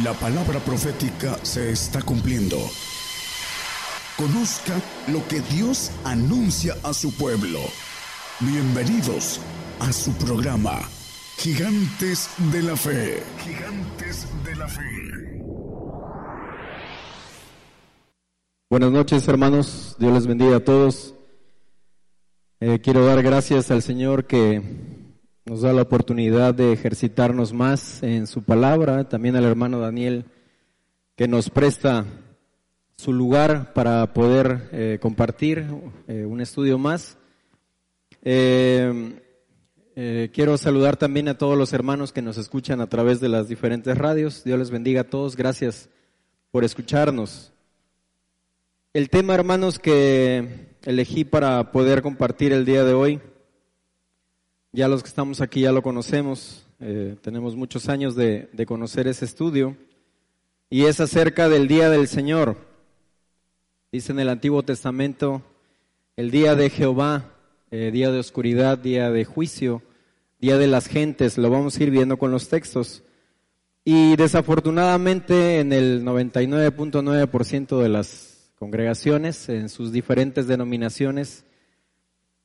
La palabra profética se está cumpliendo. Conozca lo que Dios anuncia a su pueblo. Bienvenidos a su programa, Gigantes de la Fe. Gigantes de la Fe. Buenas noches hermanos, Dios les bendiga a todos. Eh, quiero dar gracias al Señor que nos da la oportunidad de ejercitarnos más en su palabra, también al hermano Daniel que nos presta su lugar para poder eh, compartir eh, un estudio más. Eh, quiero saludar también a todos los hermanos que nos escuchan a través de las diferentes radios. Dios les bendiga a todos. Gracias por escucharnos. El tema, hermanos, que elegí para poder compartir el día de hoy ya los que estamos aquí ya lo conocemos, eh, tenemos muchos años de, conocer ese estudio, y es acerca del día del Señor. Dice en el Antiguo Testamento, el día de Jehová, eh, día de oscuridad, día de juicio, día de las gentes, lo vamos a ir viendo con los textos. Y desafortunadamente en el 99.9% de las congregaciones, en sus diferentes denominaciones,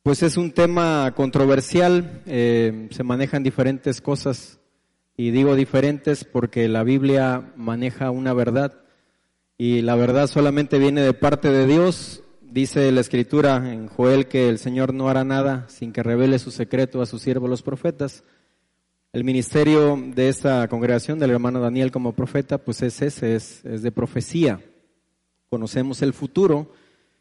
pues es un tema controversial, eh, se manejan diferentes cosas y digo diferentes porque la Biblia maneja una verdad y la verdad solamente viene de parte de Dios. Dice la escritura en Joel que el Señor no hará nada sin que revele su secreto a sus siervos los profetas. El ministerio de esta congregación del hermano Daniel como profeta, pues es ese, es, es de profecía. Conocemos el futuro,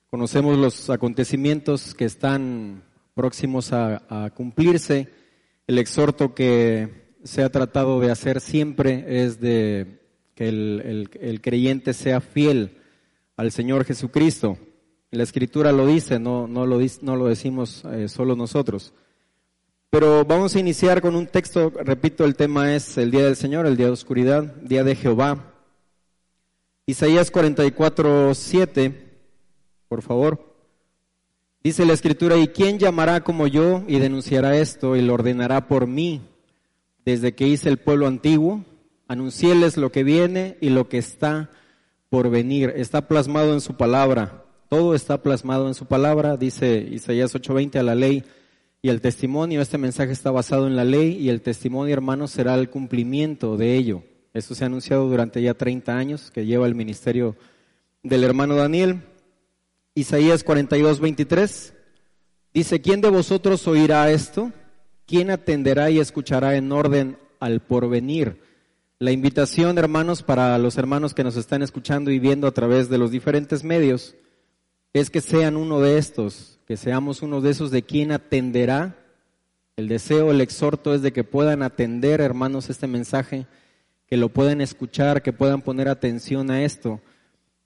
Conocemos los acontecimientos que están próximos a, cumplirse. El exhorto que se ha tratado de hacer siempre es de que el, creyente sea fiel al Señor Jesucristo. La Escritura lo dice, no, no, lo, no lo decimos eh, solo nosotros. Pero vamos a iniciar con un texto, repito, el tema es el día del Señor, el día de oscuridad, día de Jehová. Isaías 44, 7 por favor. Dice la escritura, ¿y quién llamará como yo y denunciará esto y lo ordenará por mí? Desde que hice el pueblo antiguo, anunciéles lo que viene y lo que está por venir. Está plasmado en su palabra. Todo está plasmado en su palabra, dice Isaías 8:20 a la ley y el testimonio. Este mensaje está basado en la ley y el testimonio, hermanos, será el cumplimiento de ello. Eso se ha anunciado durante ya 30 años que lleva el ministerio del hermano Daniel. Isaías 42, 23. Dice, ¿quién de vosotros oirá esto? ¿Quién atenderá y escuchará en orden al porvenir? La invitación, hermanos, para los hermanos que nos están escuchando y viendo a través de los diferentes medios, es que sean uno de estos, que seamos uno de esos de quien atenderá. El deseo, el exhorto es de que puedan atender, hermanos, este mensaje, que lo puedan escuchar, que puedan poner atención a esto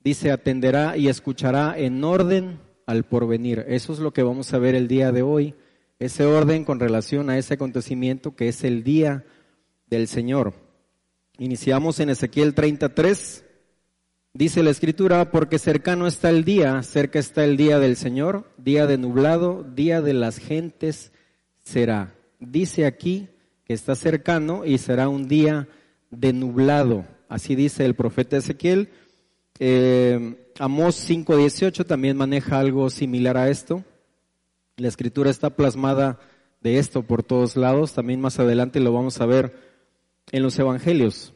dice, atenderá y escuchará en orden al porvenir. Eso es lo que vamos a ver el día de hoy, ese orden con relación a ese acontecimiento que es el día del Señor. Iniciamos en Ezequiel 33. Dice la escritura, porque cercano está el día, cerca está el día del Señor, día de nublado, día de las gentes será. Dice aquí que está cercano y será un día de nublado. Así dice el profeta Ezequiel. Eh, Amós 5.18 también maneja algo similar a esto. La escritura está plasmada de esto por todos lados. También más adelante lo vamos a ver en los evangelios.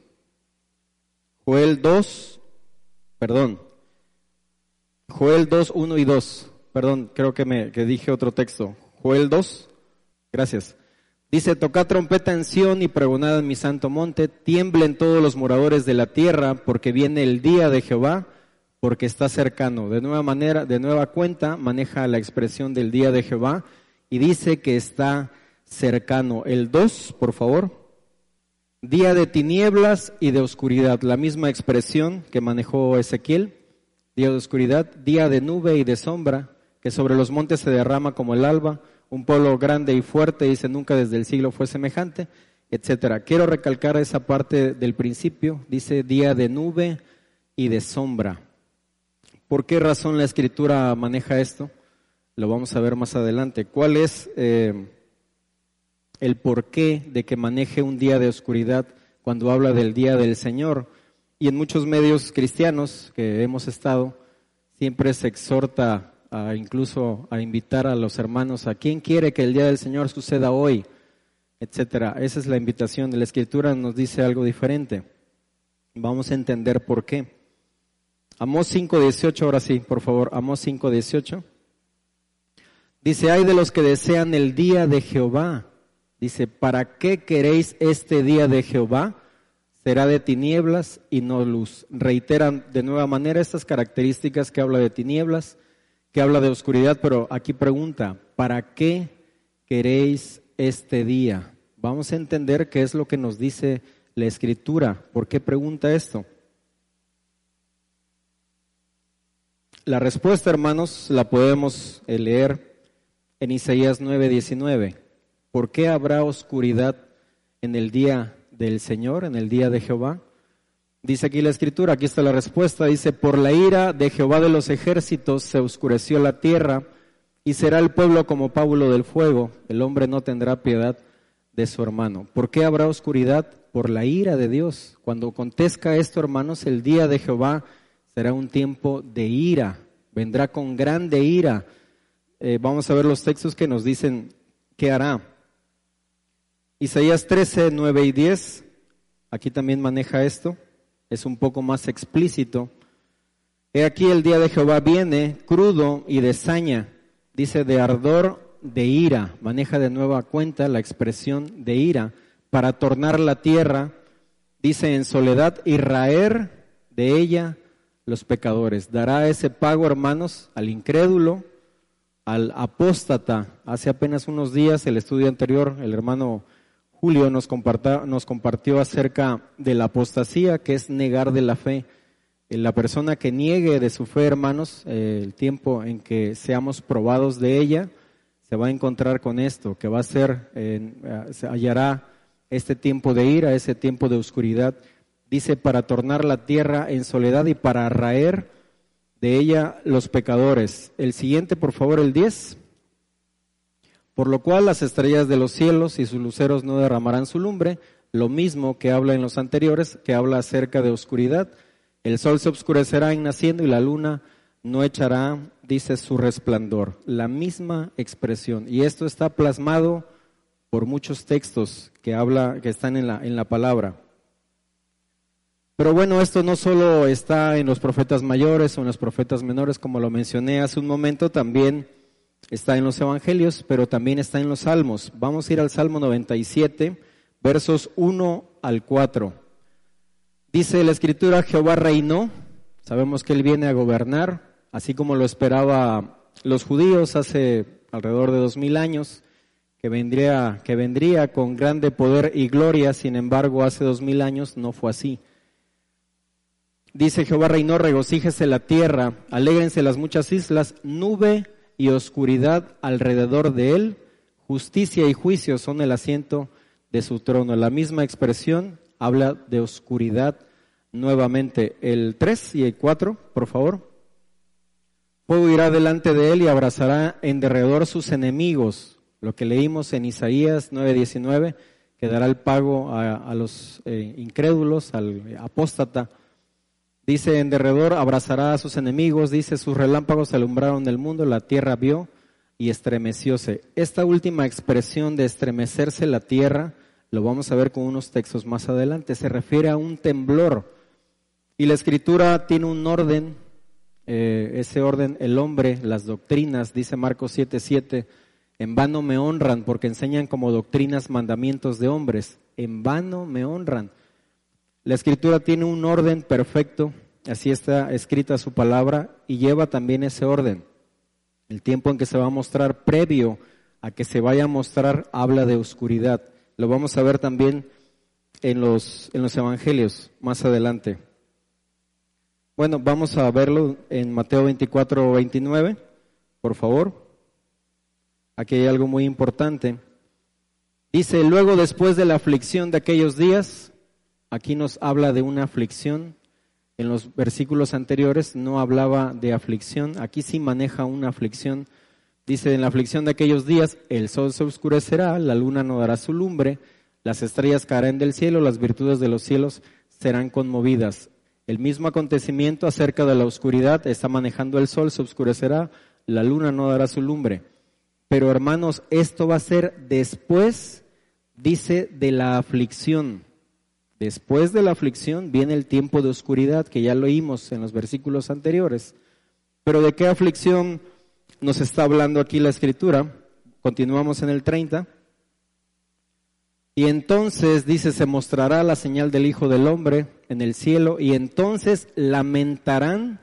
Joel 2, perdón. Joel 2, 1 y 2. Perdón, creo que me que dije otro texto. Joel 2, gracias. Dice, tocad trompeta en Sión y pregonad en mi santo monte, tiemblen todos los moradores de la tierra, porque viene el día de Jehová, porque está cercano. De nueva manera, de nueva cuenta, maneja la expresión del día de Jehová y dice que está cercano. El 2, por favor. Día de tinieblas y de oscuridad, la misma expresión que manejó Ezequiel. Día de oscuridad, día de nube y de sombra, que sobre los montes se derrama como el alba un pueblo grande y fuerte, dice, nunca desde el siglo fue semejante, etcétera. Quiero recalcar esa parte del principio, dice día de nube y de sombra. ¿Por qué razón la escritura maneja esto? Lo vamos a ver más adelante. ¿Cuál es eh, el porqué de que maneje un día de oscuridad cuando habla del día del Señor? y en muchos medios cristianos que hemos estado, siempre se exhorta a, incluso a invitar a los hermanos a quién quiere que el día del Señor suceda hoy, etcétera. Esa es la invitación. De la Escritura nos dice algo diferente. Vamos a entender por qué. Amós 5.18, ahora sí, por favor, Amós 5.18. Dice, hay de los que desean el día de Jehová. Dice, ¿para qué queréis este día de Jehová? Será de tinieblas y no luz. Reiteran de nueva manera estas características que habla de tinieblas, que habla de oscuridad, pero aquí pregunta, ¿para qué queréis este día? Vamos a entender qué es lo que nos dice la escritura. ¿Por qué pregunta esto? La respuesta, hermanos, la podemos eh, leer en Isaías 9:19. ¿Por qué habrá oscuridad en el día del Señor, en el día de Jehová? Dice aquí la escritura, aquí está la respuesta, dice, por la ira de Jehová de los ejércitos se oscureció la tierra y será el pueblo como pábulo del fuego, el hombre no tendrá piedad de su hermano. ¿Por qué habrá oscuridad? Por la ira de Dios. Cuando contezca esto, hermanos, el día de Jehová será un tiempo de ira, vendrá con grande ira. Eh, vamos a ver los textos que nos dicen qué hará. Isaías 13, 9 y 10, aquí también maneja esto, es un poco más explícito. He aquí el día de Jehová viene crudo y de saña, dice de ardor de ira, maneja de nueva cuenta la expresión de ira, para tornar la tierra, dice en soledad, y raer de ella los pecadores. Dará ese pago, hermanos, al incrédulo, al apóstata. Hace apenas unos días, el estudio anterior, el hermano Julio nos, nos compartió acerca de la apostasía, que es negar de la fe. La persona que niegue de su fe, hermanos, eh, el tiempo en que seamos probados de ella, se va a encontrar con esto, que va a ser, eh, se hallará este tiempo de ira, ese tiempo de oscuridad. Dice, para tornar la tierra en soledad y para raer de ella los pecadores. El siguiente, por favor, el 10. Por lo cual las estrellas de los cielos y sus luceros no derramarán su lumbre, lo mismo que habla en los anteriores, que habla acerca de oscuridad. El sol se oscurecerá en naciendo y la luna no echará, dice, su resplandor. La misma expresión. Y esto está plasmado por muchos textos que habla, que están en la, en la palabra. Pero bueno, esto no solo está en los profetas mayores o en los profetas menores, como lo mencioné hace un momento, también está en los evangelios, pero también está en los salmos. Vamos a ir al Salmo 97, versos 1 al 4. Dice la escritura, Jehová reinó, sabemos que él viene a gobernar, así como lo esperaba los judíos hace alrededor de dos mil años, que vendría, que vendría con grande poder y gloria, sin embargo, hace dos mil años no fue así. Dice Jehová reinó, regocíjese la tierra, alégrense las muchas islas, nube y oscuridad alrededor de él, justicia y juicio son el asiento de su trono. La misma expresión habla de oscuridad nuevamente. El 3 y el 4, por favor. Fuego irá delante de él y abrazará en derredor sus enemigos. Lo que leímos en Isaías 9:19, que dará el pago a, los eh, incrédulos, al apóstata. Dice, en derredor abrazará a sus enemigos, dice, sus relámpagos alumbraron el mundo, la tierra vio y estremecióse. Esta última expresión de estremecerse la tierra, lo vamos a ver con unos textos más adelante, se refiere a un temblor. Y la escritura tiene un orden eh, ese orden, el hombre, las doctrinas, dice Marcos 7:7, en vano me honran porque enseñan como doctrinas mandamientos de hombres, en vano me honran. La escritura tiene un orden perfecto, así está escrita su palabra y lleva también ese orden. El tiempo en que se va a mostrar previo a que se vaya a mostrar habla de oscuridad. Lo vamos a ver también en los, en los evangelios más adelante. Bueno, vamos a verlo en Mateo 24, 29, por favor. Aquí hay algo muy importante. Dice, luego después de la aflicción de aquellos días, aquí nos habla de una aflicción. En los versículos anteriores no hablaba de aflicción, aquí sí maneja una aflicción. Dice, en la aflicción de aquellos días, el sol se oscurecerá, la luna no dará su lumbre, las estrellas caerán del cielo, las virtudes de los cielos serán conmovidas. El mismo acontecimiento acerca de la oscuridad está manejando el sol, se oscurecerá, la luna no dará su lumbre. Pero hermanos, esto va a ser después, dice, de la aflicción. Después de la aflicción viene el tiempo de oscuridad, que ya lo oímos en los versículos anteriores. Pero ¿de qué aflicción nos está hablando aquí la escritura? Continuamos en el 30. Y entonces dice, se mostrará la señal del Hijo del Hombre en el cielo, y entonces lamentarán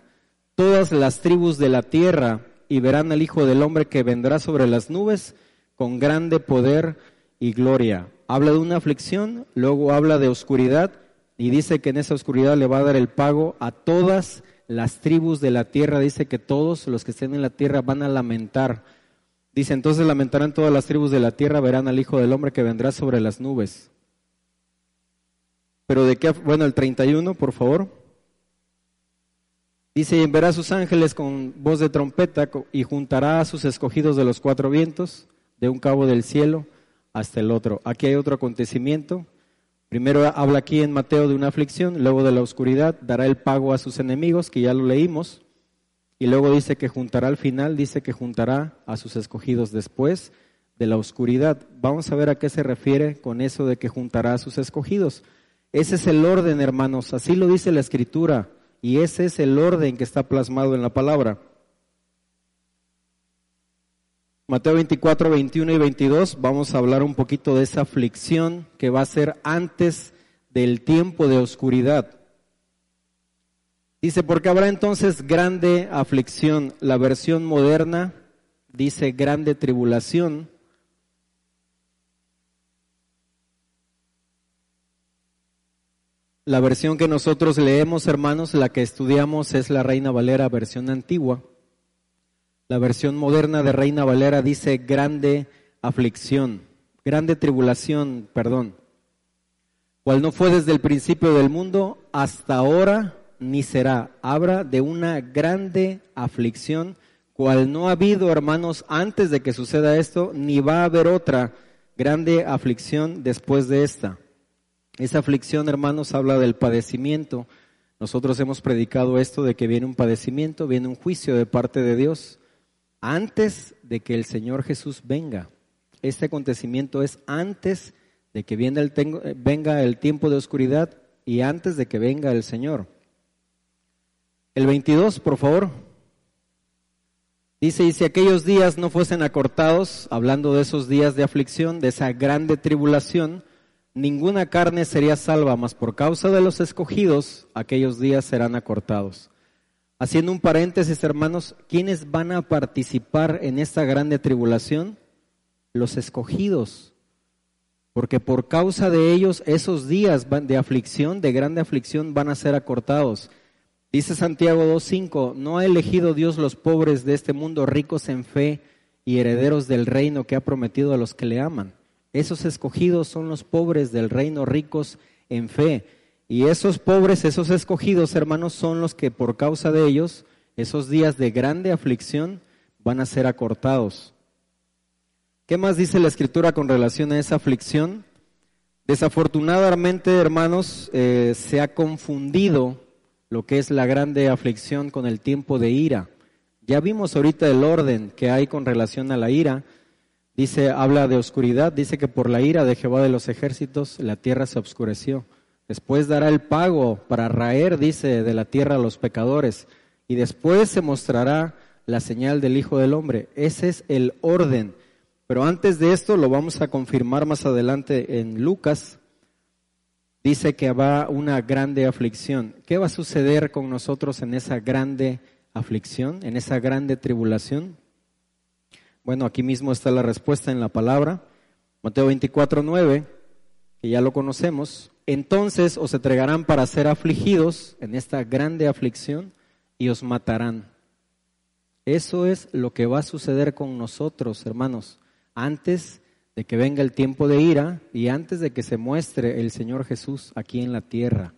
todas las tribus de la tierra y verán al Hijo del Hombre que vendrá sobre las nubes con grande poder y gloria. Habla de una aflicción, luego habla de oscuridad y dice que en esa oscuridad le va a dar el pago a todas las tribus de la tierra. Dice que todos los que estén en la tierra van a lamentar Dice, entonces lamentarán todas las tribus de la tierra, verán al Hijo del Hombre que vendrá sobre las nubes. Pero de qué, bueno, el 31, por favor. Dice, y verá a sus ángeles con voz de trompeta y juntará a sus escogidos de los cuatro vientos, de un cabo del cielo hasta el otro. Aquí hay otro acontecimiento. Primero habla aquí en Mateo de una aflicción, luego de la oscuridad, dará el pago a sus enemigos, que ya lo leímos. Y luego dice que juntará al final, dice que juntará a sus escogidos después de la oscuridad. Vamos a ver a qué se refiere con eso de que juntará a sus escogidos. Ese es el orden, hermanos, así lo dice la escritura y ese es el orden que está plasmado en la palabra. Mateo 24, 21 y 22, vamos a hablar un poquito de esa aflicción que va a ser antes del tiempo de oscuridad. Dice, porque habrá entonces grande aflicción. La versión moderna dice grande tribulación. La versión que nosotros leemos, hermanos, la que estudiamos es la Reina Valera, versión antigua. La versión moderna de Reina Valera dice grande aflicción, grande tribulación, perdón, cual no fue desde el principio del mundo hasta ahora ni será. Habla de una grande aflicción, cual no ha habido, hermanos, antes de que suceda esto, ni va a haber otra grande aflicción después de esta. Esa aflicción, hermanos, habla del padecimiento. Nosotros hemos predicado esto de que viene un padecimiento, viene un juicio de parte de Dios antes de que el Señor Jesús venga. Este acontecimiento es antes de que venga el tiempo de oscuridad y antes de que venga el Señor. El 22, por favor. Dice, y si aquellos días no fuesen acortados, hablando de esos días de aflicción, de esa grande tribulación, ninguna carne sería salva, mas por causa de los escogidos, aquellos días serán acortados. Haciendo un paréntesis, hermanos, ¿quiénes van a participar en esta grande tribulación? Los escogidos. Porque por causa de ellos, esos días de aflicción, de grande aflicción, van a ser acortados. Dice Santiago 2.5, ¿no ha elegido Dios los pobres de este mundo ricos en fe y herederos del reino que ha prometido a los que le aman? Esos escogidos son los pobres del reino ricos en fe. Y esos pobres, esos escogidos, hermanos, son los que por causa de ellos, esos días de grande aflicción, van a ser acortados. ¿Qué más dice la escritura con relación a esa aflicción? Desafortunadamente, hermanos, eh, se ha confundido lo que es la grande aflicción con el tiempo de ira. Ya vimos ahorita el orden que hay con relación a la ira. Dice, habla de oscuridad, dice que por la ira de Jehová de los ejércitos la tierra se obscureció. Después dará el pago para raer, dice, de la tierra a los pecadores. Y después se mostrará la señal del Hijo del Hombre. Ese es el orden. Pero antes de esto lo vamos a confirmar más adelante en Lucas dice que va una grande aflicción. ¿Qué va a suceder con nosotros en esa grande aflicción, en esa grande tribulación? Bueno, aquí mismo está la respuesta en la palabra. Mateo 24, 9, que ya lo conocemos. Entonces os entregarán para ser afligidos en esta grande aflicción y os matarán. Eso es lo que va a suceder con nosotros, hermanos, antes de que venga el tiempo de ira y antes de que se muestre el Señor Jesús aquí en la tierra.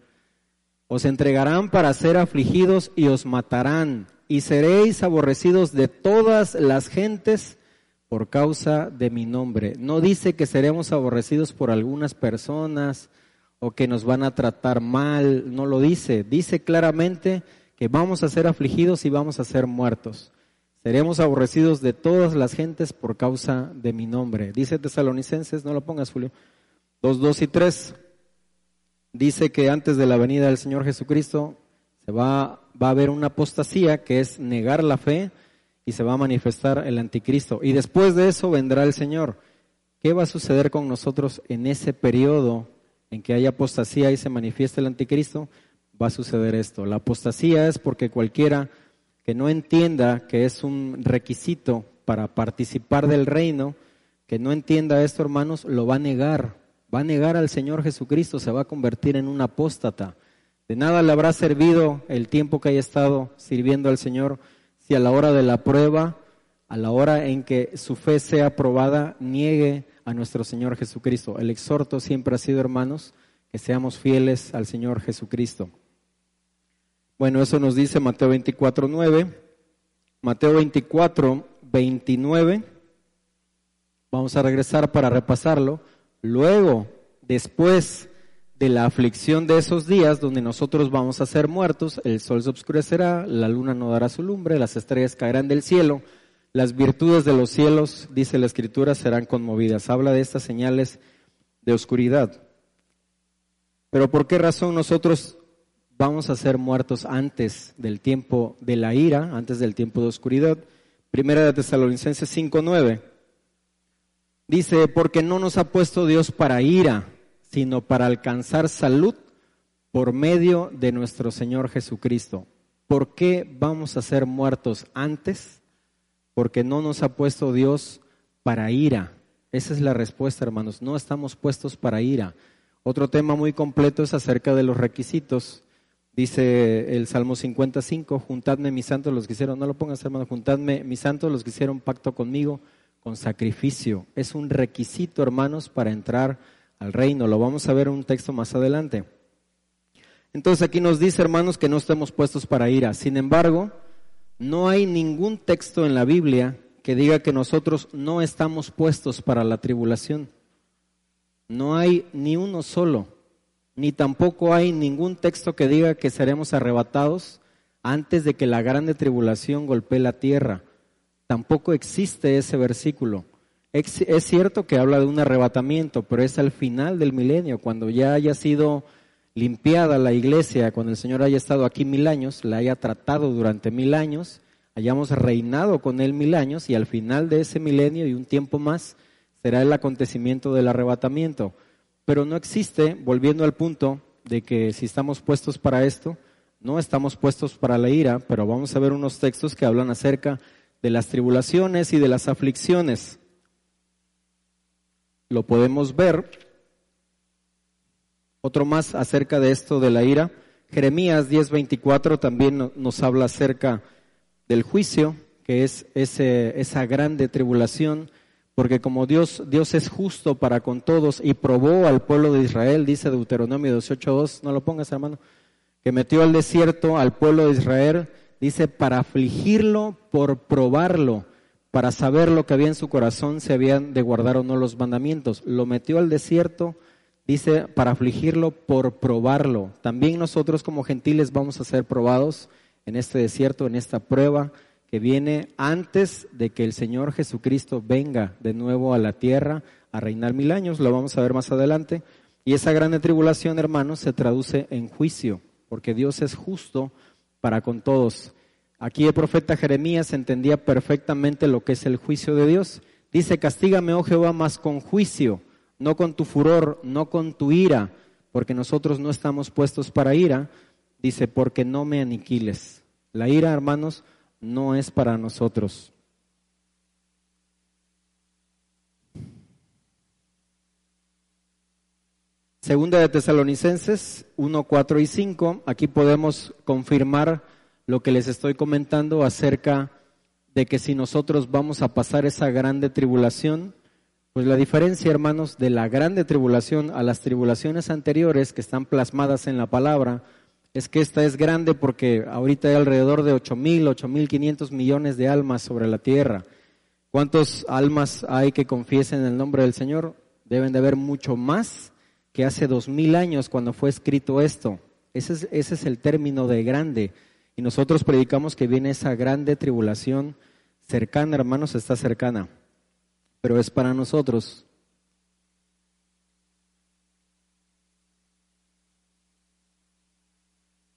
Os entregarán para ser afligidos y os matarán y seréis aborrecidos de todas las gentes por causa de mi nombre. No dice que seremos aborrecidos por algunas personas o que nos van a tratar mal, no lo dice. Dice claramente que vamos a ser afligidos y vamos a ser muertos. Seremos aborrecidos de todas las gentes por causa de mi nombre. Dice Tesalonicenses, no lo pongas Julio, 2, 2 y 3. Dice que antes de la venida del Señor Jesucristo se va, va a haber una apostasía que es negar la fe y se va a manifestar el anticristo. Y después de eso vendrá el Señor. ¿Qué va a suceder con nosotros en ese periodo en que hay apostasía y se manifiesta el anticristo? Va a suceder esto. La apostasía es porque cualquiera que no entienda que es un requisito para participar del reino, que no entienda esto, hermanos, lo va a negar. Va a negar al Señor Jesucristo, se va a convertir en un apóstata. De nada le habrá servido el tiempo que haya estado sirviendo al Señor si a la hora de la prueba, a la hora en que su fe sea probada, niegue a nuestro Señor Jesucristo. El exhorto siempre ha sido, hermanos, que seamos fieles al Señor Jesucristo. Bueno, eso nos dice Mateo 24, 9. Mateo 24, 29. Vamos a regresar para repasarlo. Luego, después de la aflicción de esos días donde nosotros vamos a ser muertos, el sol se oscurecerá, la luna no dará su lumbre, las estrellas caerán del cielo, las virtudes de los cielos, dice la escritura, serán conmovidas. Habla de estas señales de oscuridad. Pero ¿por qué razón nosotros vamos a ser muertos antes del tiempo de la ira, antes del tiempo de oscuridad? Primera de Tesalonicenses 5:9 dice, porque no nos ha puesto Dios para ira, sino para alcanzar salud por medio de nuestro Señor Jesucristo. ¿Por qué vamos a ser muertos antes? Porque no nos ha puesto Dios para ira. Esa es la respuesta, hermanos. No estamos puestos para ira. Otro tema muy completo es acerca de los requisitos. Dice el Salmo 55, juntadme mis santos los que hicieron, no lo pongas hermano, juntadme mis santos los que hicieron pacto conmigo con sacrificio. Es un requisito, hermanos, para entrar al reino. Lo vamos a ver en un texto más adelante. Entonces aquí nos dice, hermanos, que no estemos puestos para ira. Sin embargo, no hay ningún texto en la Biblia que diga que nosotros no estamos puestos para la tribulación. No hay ni uno solo, ni tampoco hay ningún texto que diga que seremos arrebatados antes de que la grande tribulación golpee la tierra. Tampoco existe ese versículo. Es cierto que habla de un arrebatamiento, pero es al final del milenio, cuando ya haya sido limpiada la iglesia, cuando el Señor haya estado aquí mil años, la haya tratado durante mil años, hayamos reinado con él mil años y al final de ese milenio y un tiempo más será el acontecimiento del arrebatamiento. Pero no existe, volviendo al punto de que si estamos puestos para esto, no estamos puestos para la ira, pero vamos a ver unos textos que hablan acerca de las tribulaciones y de las aflicciones lo podemos ver. Otro más acerca de esto de la ira. Jeremías 10:24 también nos habla acerca del juicio, que es ese, esa grande tribulación, porque como Dios, Dios es justo para con todos y probó al pueblo de Israel, dice Deuteronomio 18:2, no lo pongas hermano, que metió al desierto al pueblo de Israel, dice, para afligirlo por probarlo para saber lo que había en su corazón, si habían de guardar o no los mandamientos. Lo metió al desierto, dice, para afligirlo por probarlo. También nosotros como gentiles vamos a ser probados en este desierto, en esta prueba que viene antes de que el Señor Jesucristo venga de nuevo a la tierra a reinar mil años. Lo vamos a ver más adelante. Y esa gran tribulación, hermanos, se traduce en juicio, porque Dios es justo para con todos. Aquí el profeta Jeremías entendía perfectamente lo que es el juicio de Dios. Dice, castígame, oh Jehová, más con juicio, no con tu furor, no con tu ira, porque nosotros no estamos puestos para ira. Dice, porque no me aniquiles. La ira, hermanos, no es para nosotros. Segunda de Tesalonicenses 1, 4 y 5, aquí podemos confirmar lo que les estoy comentando acerca de que si nosotros vamos a pasar esa grande tribulación, pues la diferencia, hermanos, de la grande tribulación a las tribulaciones anteriores que están plasmadas en la palabra, es que esta es grande porque ahorita hay alrededor de 8 mil, 8 mil 500 millones de almas sobre la tierra. ¿Cuántas almas hay que confiesen el nombre del Señor? Deben de haber mucho más que hace dos mil años cuando fue escrito esto. Ese es, ese es el término de grande. Y nosotros predicamos que viene esa grande tribulación cercana, hermanos, está cercana, pero es para nosotros.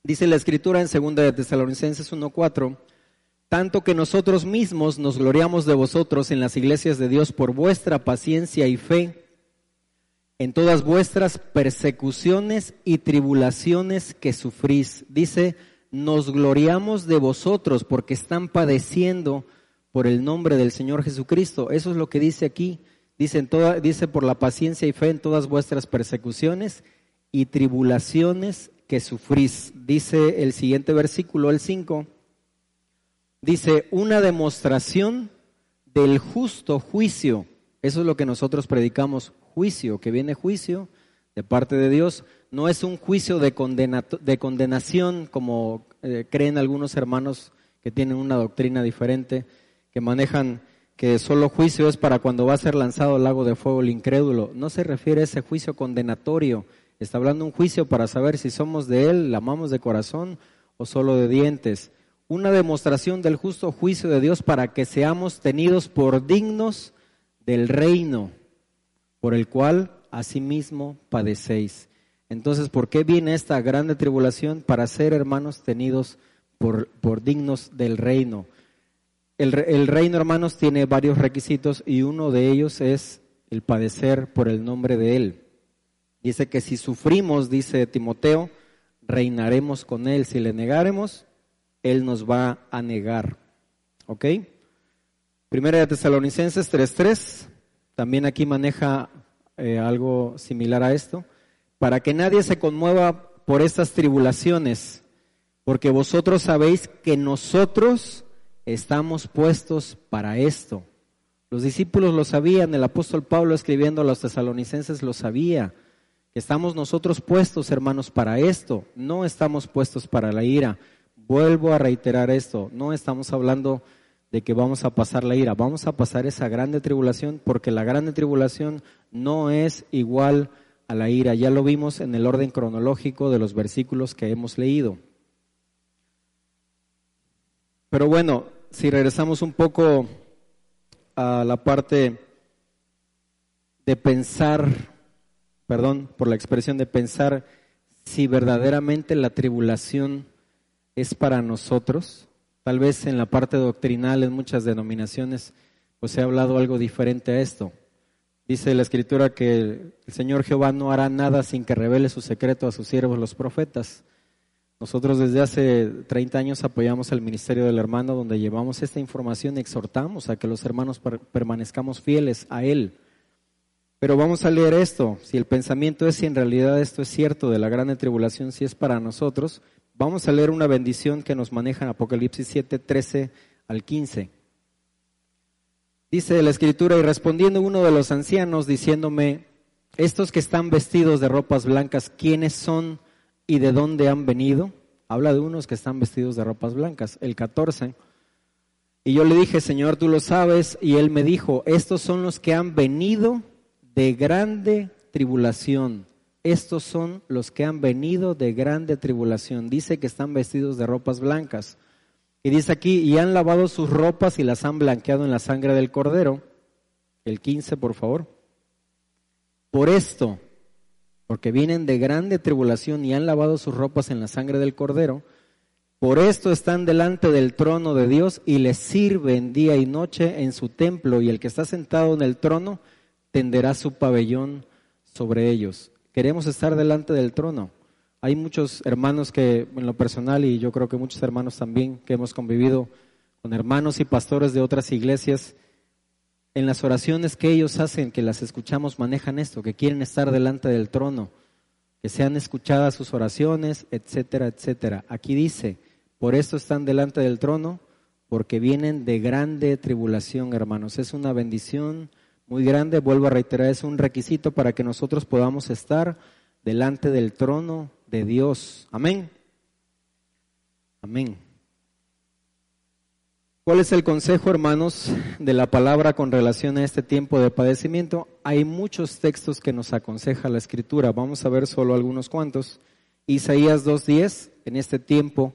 Dice la escritura en 2 de Tesalonicenses 1:4, tanto que nosotros mismos nos gloriamos de vosotros en las iglesias de Dios por vuestra paciencia y fe en todas vuestras persecuciones y tribulaciones que sufrís. Dice, nos gloriamos de vosotros porque están padeciendo por el nombre del Señor Jesucristo. Eso es lo que dice aquí. Dice, toda, dice por la paciencia y fe en todas vuestras persecuciones y tribulaciones que sufrís. Dice el siguiente versículo, el 5, dice, una demostración del justo juicio. Eso es lo que nosotros predicamos, juicio, que viene juicio de parte de Dios. No es un juicio de, de condenación como eh, creen algunos hermanos que tienen una doctrina diferente, que manejan que solo juicio es para cuando va a ser lanzado al lago de fuego el incrédulo. No se refiere a ese juicio condenatorio Está hablando un juicio para saber si somos de Él, la amamos de corazón o solo de dientes. Una demostración del justo juicio de Dios para que seamos tenidos por dignos del reino por el cual asimismo padecéis. Entonces, ¿por qué viene esta grande tribulación? Para ser hermanos tenidos por, por dignos del reino. El, reino, hermanos, tiene varios requisitos y uno de ellos es el padecer por el nombre de Él. Dice que si sufrimos, dice Timoteo, reinaremos con Él. Si le negaremos, Él nos va a negar. ¿Ok? Primera de Tesalonicenses 3.3, también aquí maneja eh, algo similar a esto. Para que nadie se conmueva por estas tribulaciones, porque vosotros sabéis que nosotros estamos puestos para esto. Los discípulos lo sabían, el apóstol Pablo escribiendo a los tesalonicenses lo sabía. Estamos nosotros puestos, hermanos, para esto. No estamos puestos para la ira. Vuelvo a reiterar esto. No estamos hablando de que vamos a pasar la ira. Vamos a pasar esa grande tribulación porque la grande tribulación no es igual a la ira. Ya lo vimos en el orden cronológico de los versículos que hemos leído. Pero bueno, si regresamos un poco a la parte de pensar perdón por la expresión de pensar si verdaderamente la tribulación es para nosotros. Tal vez en la parte doctrinal, en muchas denominaciones, pues se ha hablado algo diferente a esto. Dice la escritura que el Señor Jehová no hará nada sin que revele su secreto a sus siervos los profetas. Nosotros desde hace 30 años apoyamos el ministerio del hermano donde llevamos esta información y exhortamos a que los hermanos permanezcamos fieles a Él. Pero vamos a leer esto. Si el pensamiento es si en realidad esto es cierto de la gran tribulación, si es para nosotros, vamos a leer una bendición que nos maneja en Apocalipsis 7, 13 al 15. Dice la escritura, y respondiendo uno de los ancianos, diciéndome, estos que están vestidos de ropas blancas, ¿quiénes son y de dónde han venido? Habla de unos que están vestidos de ropas blancas. El 14. Y yo le dije, Señor, tú lo sabes. Y él me dijo, estos son los que han venido de grande tribulación. Estos son los que han venido de grande tribulación. Dice que están vestidos de ropas blancas. Y dice aquí, y han lavado sus ropas y las han blanqueado en la sangre del cordero. El 15, por favor. Por esto, porque vienen de grande tribulación y han lavado sus ropas en la sangre del cordero, por esto están delante del trono de Dios y les sirven día y noche en su templo. Y el que está sentado en el trono tenderá su pabellón sobre ellos. Queremos estar delante del trono. Hay muchos hermanos que, en lo personal, y yo creo que muchos hermanos también, que hemos convivido con hermanos y pastores de otras iglesias, en las oraciones que ellos hacen, que las escuchamos, manejan esto, que quieren estar delante del trono, que sean escuchadas sus oraciones, etcétera, etcétera. Aquí dice, por esto están delante del trono, porque vienen de grande tribulación, hermanos. Es una bendición muy grande, vuelvo a reiterar, es un requisito para que nosotros podamos estar delante del trono de Dios. Amén. Amén. ¿Cuál es el consejo, hermanos, de la palabra con relación a este tiempo de padecimiento? Hay muchos textos que nos aconseja la Escritura. Vamos a ver solo algunos cuantos. Isaías 2.10, en este tiempo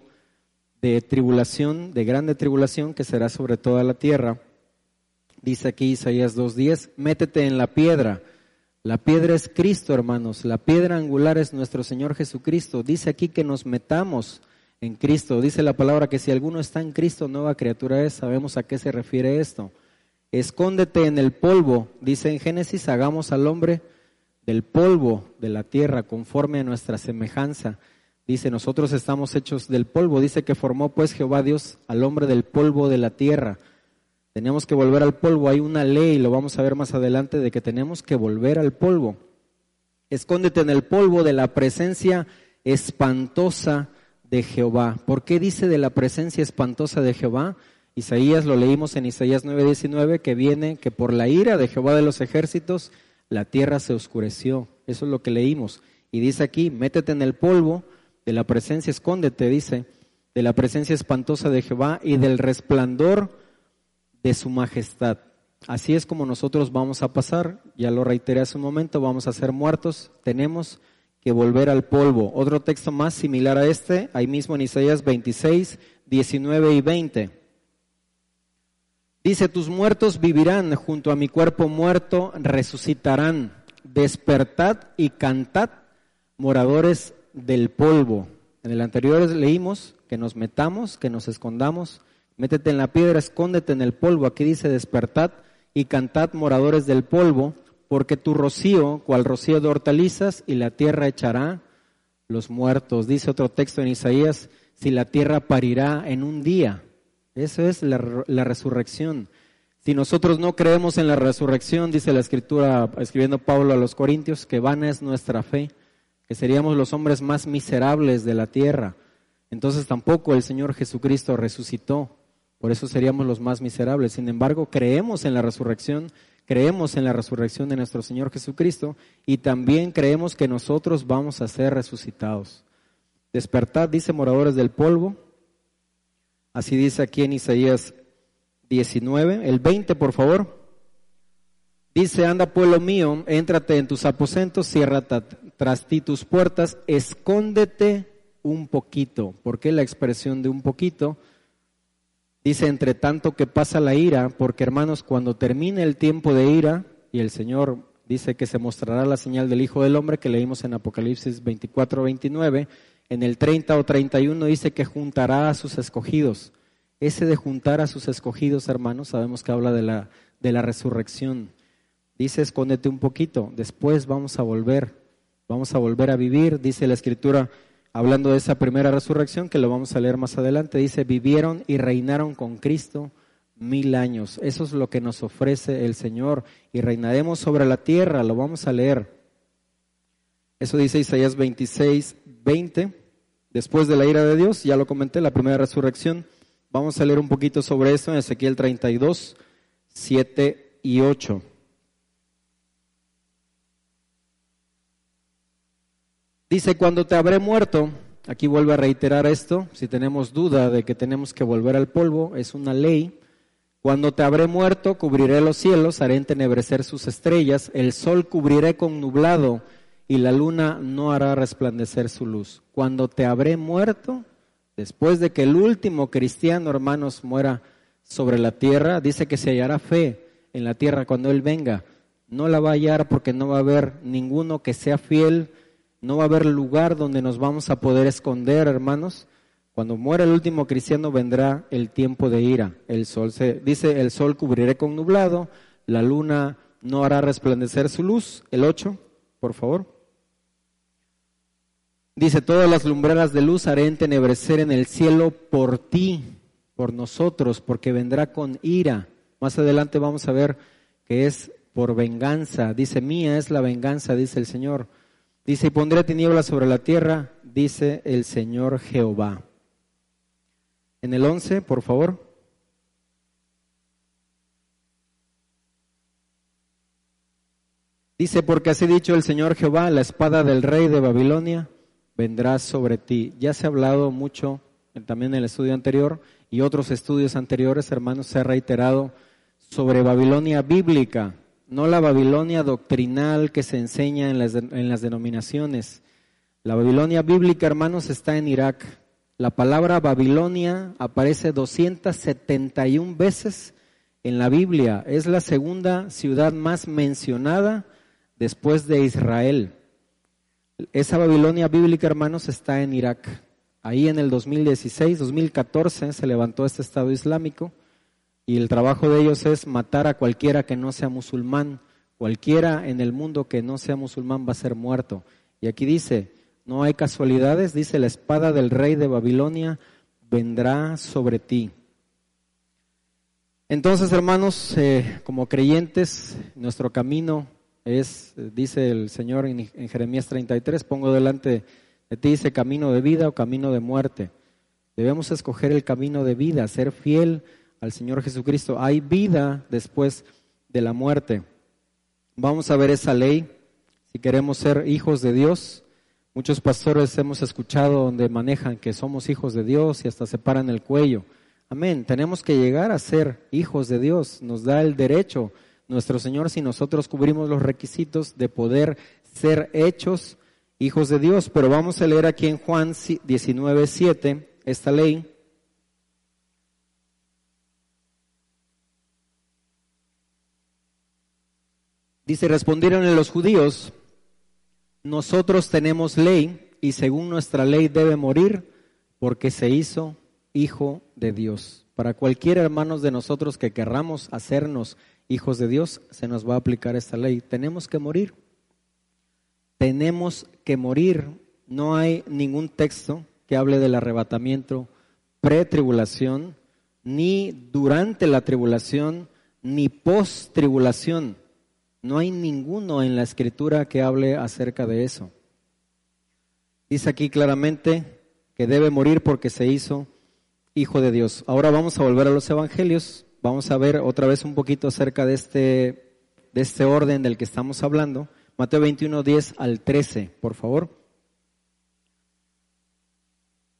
de tribulación, de grande tribulación que será sobre toda la tierra. Dice aquí Isaías 2.10, métete en la piedra. La piedra es Cristo, hermanos. La piedra angular es nuestro Señor Jesucristo. Dice aquí que nos metamos en Cristo. Dice la palabra que si alguno está en Cristo, nueva criatura es. Sabemos a qué se refiere esto. Escóndete en el polvo, dice en Génesis, hagamos al hombre del polvo de la tierra conforme a nuestra semejanza. Dice, nosotros estamos hechos del polvo. Dice que formó pues Jehová Dios al hombre del polvo de la tierra. Tenemos que volver al polvo. Hay una ley, lo vamos a ver más adelante, de que tenemos que volver al polvo. Escóndete en el polvo de la presencia espantosa de Jehová. ¿Por qué dice de la presencia espantosa de Jehová? Isaías lo leímos en Isaías 9:19 que viene que por la ira de Jehová de los ejércitos la tierra se oscureció. Eso es lo que leímos. Y dice aquí, métete en el polvo de la presencia, escóndete, dice, de la presencia espantosa de Jehová y del resplandor de su majestad. Así es como nosotros vamos a pasar, ya lo reiteré hace un momento, vamos a ser muertos, tenemos que volver al polvo. Otro texto más similar a este, ahí mismo en Isaías 26, 19 y 20. Dice, tus muertos vivirán, junto a mi cuerpo muerto resucitarán. Despertad y cantad, moradores del polvo. En el anterior leímos que nos metamos, que nos escondamos. Métete en la piedra, escóndete en el polvo. Aquí dice, despertad y cantad, moradores del polvo porque tu rocío, cual rocío de hortalizas, y la tierra echará los muertos. Dice otro texto en Isaías, si la tierra parirá en un día. Eso es la, la resurrección. Si nosotros no creemos en la resurrección, dice la escritura, escribiendo Pablo a los Corintios, que vana es nuestra fe, que seríamos los hombres más miserables de la tierra. Entonces tampoco el Señor Jesucristo resucitó, por eso seríamos los más miserables. Sin embargo, creemos en la resurrección creemos en la resurrección de nuestro Señor Jesucristo y también creemos que nosotros vamos a ser resucitados. Despertad, dice moradores del polvo. Así dice aquí en Isaías 19, el 20, por favor. Dice, anda pueblo mío, éntrate en tus aposentos, cierra tras ti tus puertas, escóndete un poquito. ¿Por qué la expresión de un poquito? Dice, entre tanto que pasa la ira, porque hermanos, cuando termine el tiempo de ira, y el Señor dice que se mostrará la señal del Hijo del Hombre, que leímos en Apocalipsis 24, 29, en el 30 o 31 dice que juntará a sus escogidos. Ese de juntar a sus escogidos, hermanos, sabemos que habla de la, de la resurrección. Dice, escóndete un poquito, después vamos a volver, vamos a volver a vivir, dice la Escritura, hablando de esa primera resurrección, que lo vamos a leer más adelante, dice, vivieron y reinaron con Cristo mil años. Eso es lo que nos ofrece el Señor. Y reinaremos sobre la tierra, lo vamos a leer. Eso dice Isaías 26, 20. Después de la ira de Dios, ya lo comenté, la primera resurrección. Vamos a leer un poquito sobre esto en Ezequiel 32, 7 y 8. Dice, cuando te habré muerto, aquí vuelve a reiterar esto, si tenemos duda de que tenemos que volver al polvo, es una ley. Cuando te habré muerto, cubriré los cielos, haré entenebrecer sus estrellas, el sol cubriré con nublado y la luna no hará resplandecer su luz. Cuando te habré muerto, después de que el último cristiano, hermanos, muera sobre la tierra, dice que se hallará fe en la tierra cuando Él venga. No la va a hallar porque no va a haber ninguno que sea fiel no va a haber lugar donde nos vamos a poder esconder, hermanos. Cuando muera el último cristiano vendrá el tiempo de ira. El sol se dice, el sol cubriré con nublado, la luna no hará resplandecer su luz. El 8, por favor. Dice, todas las lumbreras de luz haré entenebrecer en el cielo por ti, por nosotros, porque vendrá con ira. Más adelante vamos a ver que es por venganza. Dice, mía es la venganza, dice el Señor. Dice, y pondré tinieblas sobre la tierra, dice el Señor Jehová. En el 11, por favor. Dice, porque así dicho el Señor Jehová, la espada del rey de Babilonia vendrá sobre ti. Ya se ha hablado mucho también en el estudio anterior y otros estudios anteriores, hermanos, se ha reiterado sobre Babilonia bíblica, no la Babilonia doctrinal que se enseña en las, en las denominaciones. La Babilonia bíblica, hermanos, está en Irak. La palabra Babilonia aparece 271 veces en la Biblia. Es la segunda ciudad más mencionada después de Israel. Esa Babilonia bíblica, hermanos, está en Irak. Ahí en el 2016, 2014 se levantó este Estado Islámico y el trabajo de ellos es matar a cualquiera que no sea musulmán. Cualquiera en el mundo que no sea musulmán va a ser muerto. Y aquí dice, no hay casualidades, dice, la espada del rey de Babilonia vendrá sobre ti. Entonces, hermanos, eh, como creyentes, nuestro camino es, dice el Señor en, en Jeremías 33, pongo delante de ti, dice camino de vida o camino de muerte. Debemos escoger el camino de vida, ser fiel al Señor Jesucristo. Hay vida después de la muerte. Vamos a ver esa ley. Si queremos ser hijos de Dios, muchos pastores hemos escuchado donde manejan que somos hijos de Dios y hasta se paran el cuello. Amén. Tenemos que llegar a ser hijos de Dios. Nos da el derecho nuestro Señor si nosotros cubrimos los requisitos de poder ser hechos hijos de Dios. Pero vamos a leer aquí en Juan 19, 7 esta ley. Dice, respondieron los judíos, nosotros tenemos ley y según nuestra ley debe morir porque se hizo hijo de Dios. Para cualquier hermano de nosotros que querramos hacernos hijos de Dios, se nos va a aplicar esta ley. Tenemos que morir. Tenemos que morir. No hay ningún texto que hable del arrebatamiento pre-tribulación, ni durante la tribulación, ni post-tribulación. No hay ninguno en la escritura que hable acerca de eso. Dice aquí claramente que debe morir porque se hizo hijo de Dios. Ahora vamos a volver a los evangelios. Vamos a ver otra vez un poquito acerca de este, de este orden del que estamos hablando. Mateo 21, 10 al 13, por favor.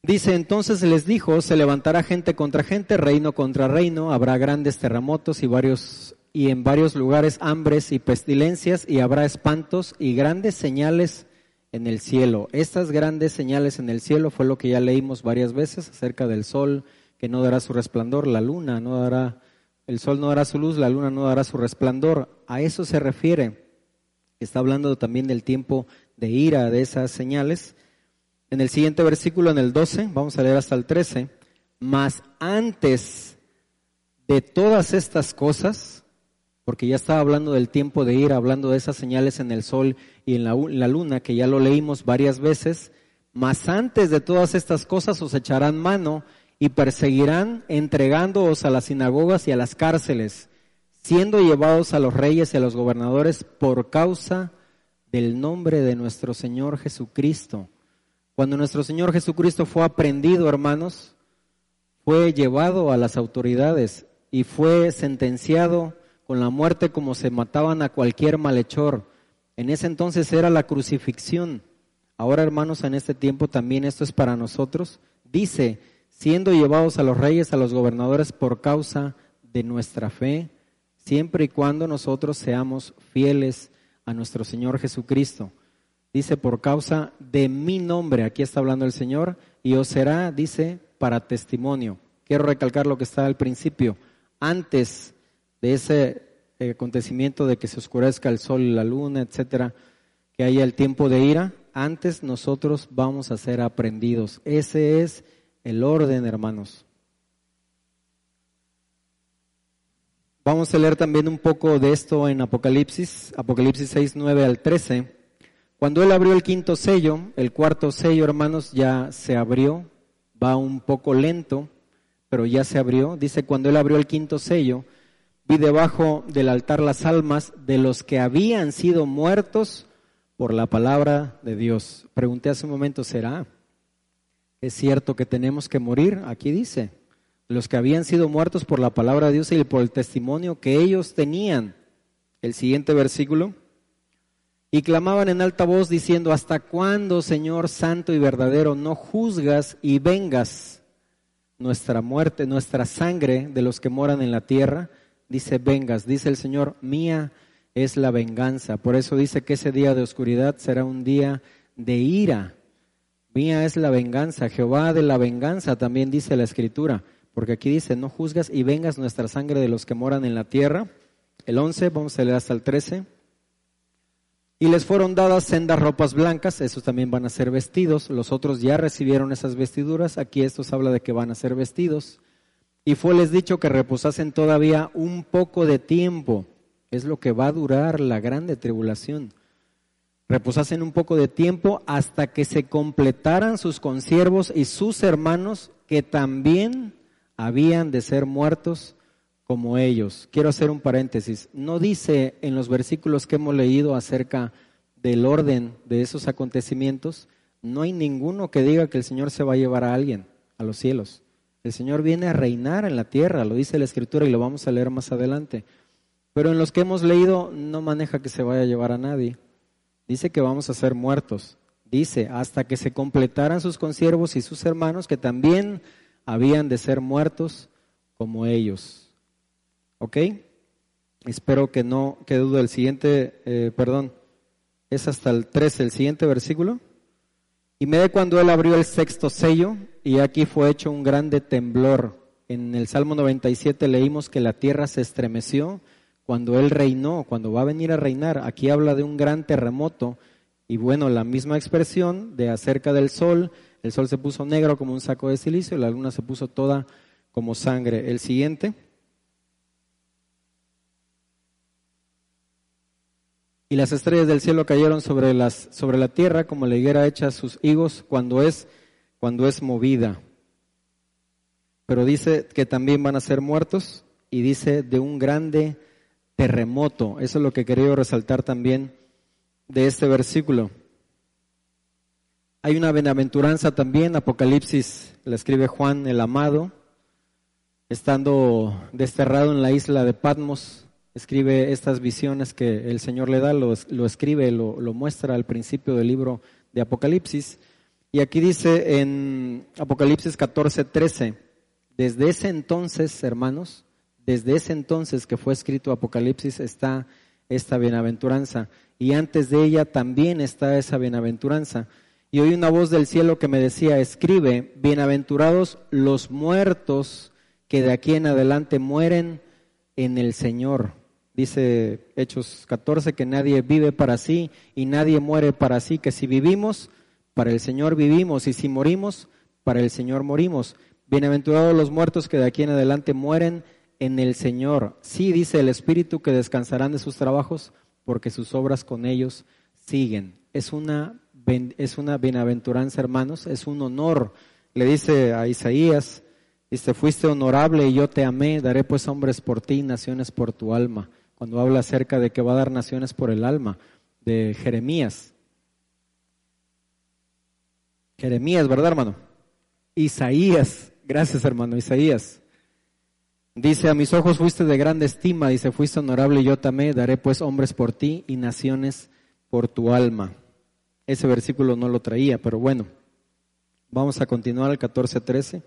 Dice, entonces les dijo, se levantará gente contra gente, reino contra reino, habrá grandes terremotos y varios y en varios lugares hambres y pestilencias y habrá espantos y grandes señales en el cielo. Estas grandes señales en el cielo fue lo que ya leímos varias veces acerca del sol que no dará su resplandor, la luna no dará, el sol no dará su luz, la luna no dará su resplandor. A eso se refiere. Está hablando también del tiempo de ira de esas señales. En el siguiente versículo, en el 12, vamos a leer hasta el 13, más antes de todas estas cosas, porque ya estaba hablando del tiempo de ir, hablando de esas señales en el sol y en la, luna, que ya lo leímos varias veces, mas antes de todas estas cosas os echarán mano y perseguirán entregándoos a las sinagogas y a las cárceles, siendo llevados a los reyes y a los gobernadores por causa del nombre de nuestro Señor Jesucristo. Cuando nuestro Señor Jesucristo fue aprendido, hermanos, fue llevado a las autoridades y fue sentenciado con la muerte como se mataban a cualquier malhechor. En ese entonces era la crucifixión. Ahora, hermanos, en este tiempo también esto es para nosotros. Dice, siendo llevados a los reyes, a los gobernadores por causa de nuestra fe, siempre y cuando nosotros seamos fieles a nuestro Señor Jesucristo. Dice, por causa de mi nombre, aquí está hablando el Señor, y os será, dice, para testimonio. Quiero recalcar lo que está al principio. Antes de ese eh, acontecimiento de que se oscurezca el sol y la luna, etcétera, que haya el tiempo de ira, antes nosotros vamos a ser aprendidos. Ese es el orden, hermanos. Vamos a leer también un poco de esto en Apocalipsis, Apocalipsis 6, 9 al 13. Cuando él abrió el quinto sello, el cuarto sello, hermanos, ya se abrió, va un poco lento, pero ya se abrió. Dice, cuando él abrió el quinto sello, vi debajo del altar las almas de los que habían sido muertos por la palabra de Dios. Pregunté hace un momento, ¿será? ¿Es cierto que tenemos que morir? Aquí dice, los que habían sido muertos por la palabra de Dios y por el testimonio que ellos tenían. El siguiente versículo. Y clamaban en alta voz diciendo, ¿hasta cuándo, Señor Santo y verdadero, no juzgas y vengas? nuestra muerte, nuestra sangre de los que moran en la tierra, dice, vengas, dice el Señor, mía es la venganza. Por eso dice que ese día de oscuridad será un día de ira. Mía es la venganza, Jehová de la venganza, también dice la Escritura, porque aquí dice, no juzgas y vengas nuestra sangre de los que moran en la tierra. El 11, vamos a leer hasta el 13. Y les fueron dadas sendas ropas blancas, esos también van a ser vestidos, los otros ya recibieron esas vestiduras, aquí estos habla de que van a ser vestidos. Y fue les dicho que reposasen todavía un poco de tiempo, es lo que va a durar la grande tribulación. Reposasen un poco de tiempo hasta que se completaran sus consiervos y sus hermanos que también habían de ser muertos como ellos. Quiero hacer un paréntesis. No dice en los versículos que hemos leído acerca del orden de esos acontecimientos, no hay ninguno que diga que el Señor se va a llevar a alguien a los cielos. El Señor viene a reinar en la tierra, lo dice la Escritura y lo vamos a leer más adelante. Pero en los que hemos leído no maneja que se vaya a llevar a nadie. Dice que vamos a ser muertos. Dice, hasta que se completaran sus consiervos y sus hermanos, que también habían de ser muertos como ellos. ¿Ok? Espero que no quede duda. El siguiente, eh, perdón, es hasta el 13, el siguiente versículo. Y me de cuando él abrió el sexto sello, y aquí fue hecho un grande temblor. En el Salmo 97 leímos que la tierra se estremeció cuando Él reinó, cuando va a venir a reinar. Aquí habla de un gran terremoto y bueno, la misma expresión de acerca del sol, el sol se puso negro como un saco de silicio y la luna se puso toda como sangre. El siguiente. Y las estrellas del cielo cayeron sobre, las, sobre la tierra como la higuera hecha sus higos cuando es, cuando es movida. Pero dice que también van a ser muertos y dice de un grande terremoto. Eso es lo que quería resaltar también de este versículo. Hay una bienaventuranza también, Apocalipsis, la escribe Juan el amado, estando desterrado en la isla de Patmos, escribe estas visiones que el Señor le da, lo, escribe, lo, lo muestra al principio del libro de Apocalipsis. Y aquí dice en Apocalipsis 14, 13, desde ese entonces, hermanos, desde ese entonces que fue escrito Apocalipsis está esta bienaventuranza y antes de ella también está esa bienaventuranza. Y oí una voz del cielo que me decía, escribe, bienaventurados los muertos que de aquí en adelante mueren en el Señor. Dice Hechos 14 que nadie vive para sí y nadie muere para sí, que si vivimos, para el Señor vivimos y si morimos, para el Señor morimos. Bienaventurados los muertos que de aquí en adelante mueren en el Señor. Sí, dice el Espíritu, que descansarán de sus trabajos porque sus obras con ellos siguen. Es una, es una bienaventuranza, hermanos, es un honor. Le dice a Isaías, dice, fuiste honorable y yo te amé, daré pues hombres por ti, naciones por tu alma. Cuando habla acerca de que va a dar naciones por el alma, de Jeremías. Jeremías, ¿verdad, hermano? Isaías, gracias, hermano, Isaías. Dice, a mis ojos fuiste de grande estima, dice, fuiste honorable y yo tamé, daré pues hombres por ti y naciones por tu alma. Ese versículo no lo traía, pero bueno, vamos a continuar al 14-13.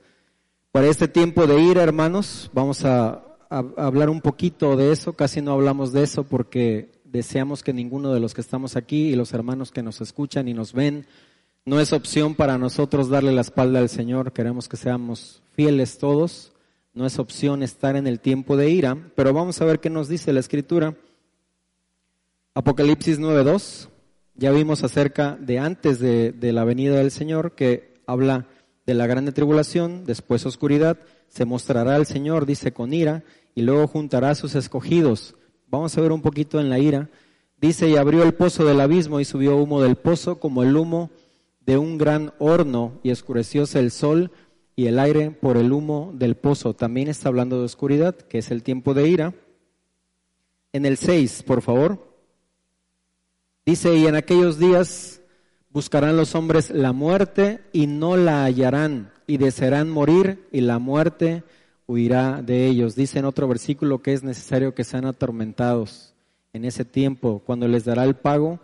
Para este tiempo de ira, hermanos, vamos a, hablar un poquito de eso, casi no hablamos de eso porque deseamos que ninguno de los que estamos aquí y los hermanos que nos escuchan y nos ven, no es opción para nosotros darle la espalda al Señor, queremos que seamos fieles todos. No es opción estar en el tiempo de ira, pero vamos a ver qué nos dice la escritura. Apocalipsis 9.2, ya vimos acerca de antes de, de la venida del Señor, que habla de la grande tribulación, después oscuridad, se mostrará el Señor, dice, con ira, y luego juntará a sus escogidos. Vamos a ver un poquito en la ira. Dice, y abrió el pozo del abismo y subió humo del pozo como el humo de un gran horno, y oscurecióse el sol y el aire por el humo del pozo. También está hablando de oscuridad, que es el tiempo de ira. En el 6, por favor. Dice, y en aquellos días buscarán los hombres la muerte y no la hallarán, y desearán morir y la muerte huirá de ellos. Dice en otro versículo que es necesario que sean atormentados en ese tiempo, cuando les dará el pago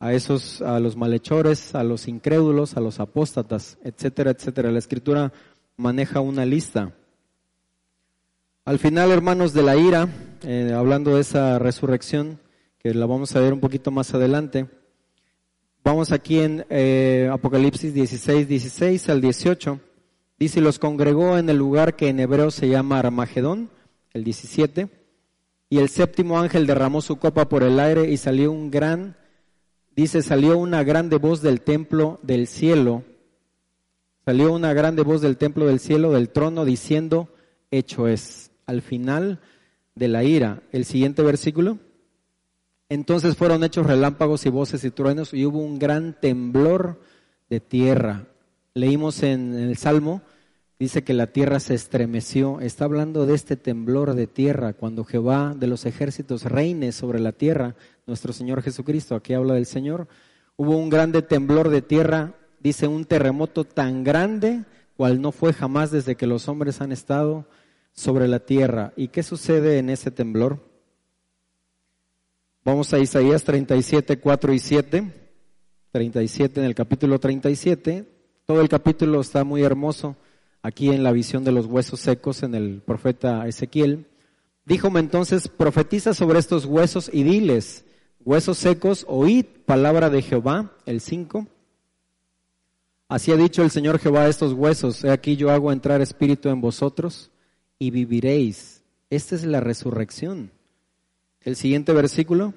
a esos, a los malhechores, a los incrédulos, a los apóstatas, etcétera, etcétera. La escritura maneja una lista. Al final, hermanos, de la ira, eh, hablando de esa resurrección, que la vamos a ver un poquito más adelante, vamos aquí en eh, Apocalipsis 16, 16 al 18. Dice, los congregó en el lugar que en hebreo se llama Armagedón, el 17, y el séptimo ángel derramó su copa por el aire y salió un gran, dice, salió una grande voz del templo del cielo, salió una grande voz del templo del cielo, del trono, diciendo, hecho es al final de la ira. El siguiente versículo. Entonces fueron hechos relámpagos y voces y truenos y hubo un gran temblor de tierra. Leímos en el Salmo, dice que la tierra se estremeció. Está hablando de este temblor de tierra cuando Jehová de los ejércitos reine sobre la tierra, nuestro Señor Jesucristo, aquí habla del Señor. Hubo un grande temblor de tierra, dice un terremoto tan grande cual no fue jamás desde que los hombres han estado sobre la tierra. ¿Y qué sucede en ese temblor? Vamos a Isaías 37, 4 y 7. 37 en el capítulo 37. Todo el capítulo está muy hermoso aquí en la visión de los huesos secos en el profeta Ezequiel. Díjome entonces, profetiza sobre estos huesos y diles, huesos secos, oíd palabra de Jehová, el 5. Así ha dicho el Señor Jehová a estos huesos, he aquí yo hago entrar espíritu en vosotros y viviréis. Esta es la resurrección. El siguiente versículo.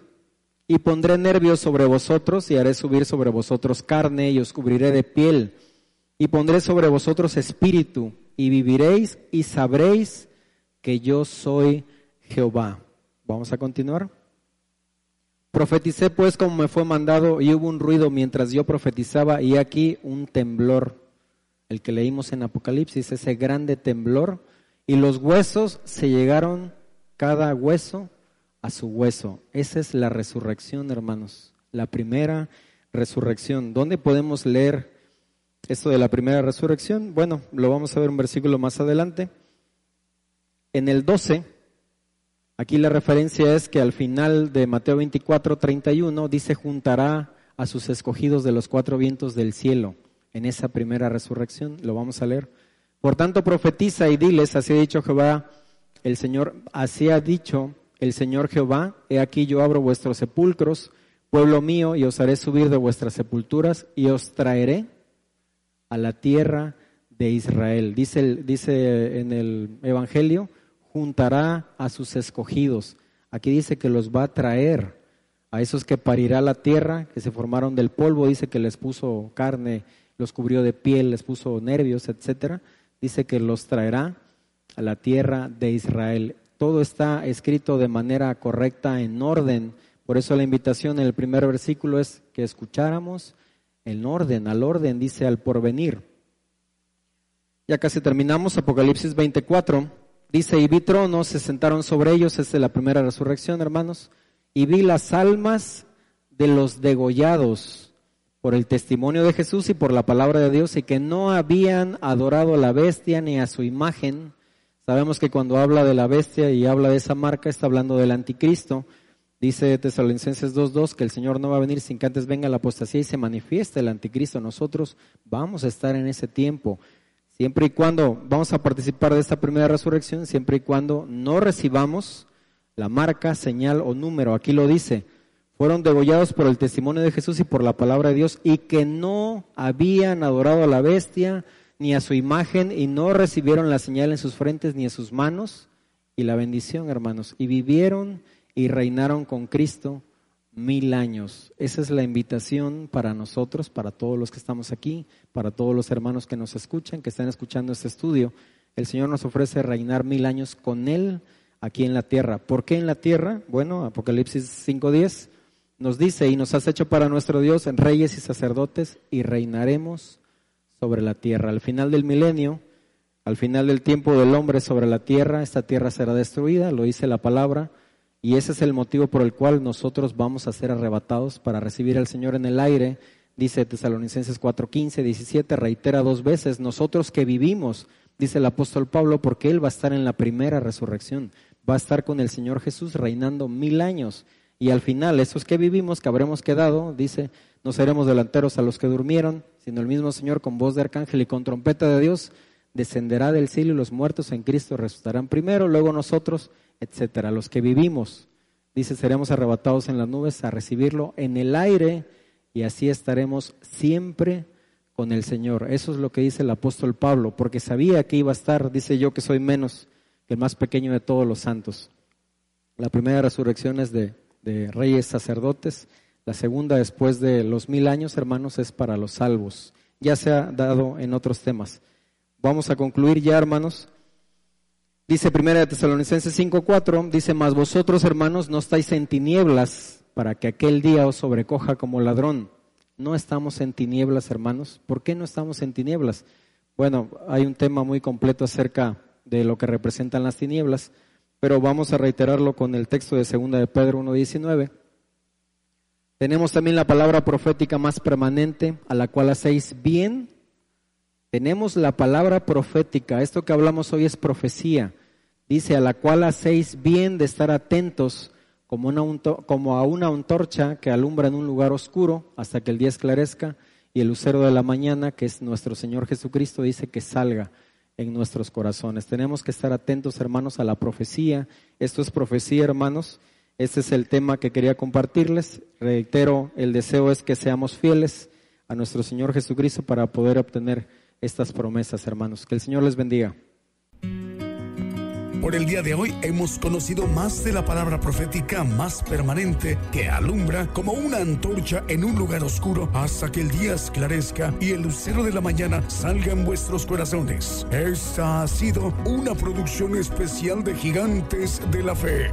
Y pondré nervios sobre vosotros y haré subir sobre vosotros carne y os cubriré de piel. Y pondré sobre vosotros espíritu y viviréis y sabréis que yo soy Jehová. Vamos a continuar. Profeticé pues como me fue mandado y hubo un ruido mientras yo profetizaba y aquí un temblor, el que leímos en Apocalipsis, ese grande temblor y los huesos se llegaron cada hueso a su hueso. Esa es la resurrección, hermanos. La primera resurrección. ¿Dónde podemos leer esto de la primera resurrección? Bueno, lo vamos a ver un versículo más adelante. En el 12, aquí la referencia es que al final de Mateo 24, 31, dice juntará a sus escogidos de los cuatro vientos del cielo en esa primera resurrección. Lo vamos a leer. Por tanto, profetiza y diles, así ha dicho Jehová, el Señor, así ha dicho el Señor Jehová, he aquí yo abro vuestros sepulcros, pueblo mío, y os haré subir de vuestras sepulturas y os traeré a la tierra de Israel. Dice, dice en el Evangelio, juntará a sus escogidos. Aquí dice que los va a traer a esos que parirá la tierra, que se formaron del polvo, dice que les puso carne, los cubrió de piel, les puso nervios, etcétera dice que los traerá a la tierra de Israel. Todo está escrito de manera correcta, en orden. Por eso la invitación en el primer versículo es que escucháramos en orden, al orden, dice al porvenir. Ya casi terminamos, Apocalipsis 24. Dice, y vi tronos, se sentaron sobre ellos, es la primera resurrección, hermanos, y vi las almas de los degollados por el testimonio de Jesús y por la palabra de Dios y que no habían adorado a la bestia ni a su imagen. Sabemos que cuando habla de la bestia y habla de esa marca está hablando del anticristo. Dice Tesalonicenses 2.2 que el Señor no va a venir sin que antes venga la apostasía y se manifieste el anticristo. Nosotros vamos a estar en ese tiempo. Siempre y cuando vamos a participar de esta primera resurrección, siempre y cuando no recibamos la marca, señal o número. Aquí lo dice, fueron degollados por el testimonio de Jesús y por la palabra de Dios y que no habían adorado a la bestia ni a su imagen y no recibieron la señal en sus frentes ni en sus manos y la bendición, hermanos, y vivieron y reinaron con Cristo mil años. Esa es la invitación para nosotros, para todos los que estamos aquí, para todos los hermanos que nos escuchan, que están escuchando este estudio. El Señor nos ofrece reinar mil años con Él aquí en la tierra. ¿Por qué en la tierra? Bueno, Apocalipsis 5.10 nos dice, y nos has hecho para nuestro Dios en reyes y sacerdotes, y reinaremos sobre la tierra. Al final del milenio, al final del tiempo del hombre sobre la tierra, esta tierra será destruida, lo dice la palabra, y ese es el motivo por el cual nosotros vamos a ser arrebatados para recibir al Señor en el aire. Dice Tesalonicenses 4, 15, 17, reitera dos veces, nosotros que vivimos, dice el apóstol Pablo, porque Él va a estar en la primera resurrección, va a estar con el Señor Jesús reinando mil años y al final, esos que vivimos, que habremos quedado, dice, no seremos delanteros a los que durmieron, sino el mismo Señor con voz de arcángel y con trompeta de Dios descenderá del cielo y los muertos en Cristo resucitarán primero, luego nosotros, etcétera. Los que vivimos, dice, seremos arrebatados en las nubes a recibirlo en el aire y así estaremos siempre con el Señor. Eso es lo que dice el apóstol Pablo, porque sabía que iba a estar, dice yo que soy menos que el más pequeño de todos los santos. La primera resurrección es de, de reyes sacerdotes, la segunda después de los mil años, hermanos, es para los salvos. Ya se ha dado en otros temas. Vamos a concluir ya, hermanos. Dice Primera de Tesalonicenses 5:4, dice, "Mas vosotros, hermanos, no estáis en tinieblas para que aquel día os sobrecoja como ladrón." No estamos en tinieblas, hermanos. ¿Por qué no estamos en tinieblas? Bueno, hay un tema muy completo acerca de lo que representan las tinieblas, pero vamos a reiterarlo con el texto de Segunda de Pedro 1:19. Tenemos también la palabra profética más permanente, a la cual hacéis bien tenemos la palabra profética, esto que hablamos hoy es profecía, dice, a la cual hacéis bien de estar atentos como, una, como a una antorcha que alumbra en un lugar oscuro hasta que el día esclarezca y el lucero de la mañana, que es nuestro Señor Jesucristo, dice que salga en nuestros corazones. Tenemos que estar atentos, hermanos, a la profecía. Esto es profecía, hermanos. Este es el tema que quería compartirles. Reitero, el deseo es que seamos fieles a nuestro Señor Jesucristo para poder obtener estas promesas, hermanos. Que el Señor les bendiga. Por el día de hoy hemos conocido más de la palabra profética más permanente que alumbra como una antorcha en un lugar oscuro hasta que el día esclarezca y el lucero de la mañana salga en vuestros corazones. Esta ha sido una producción especial de Gigantes de la Fe.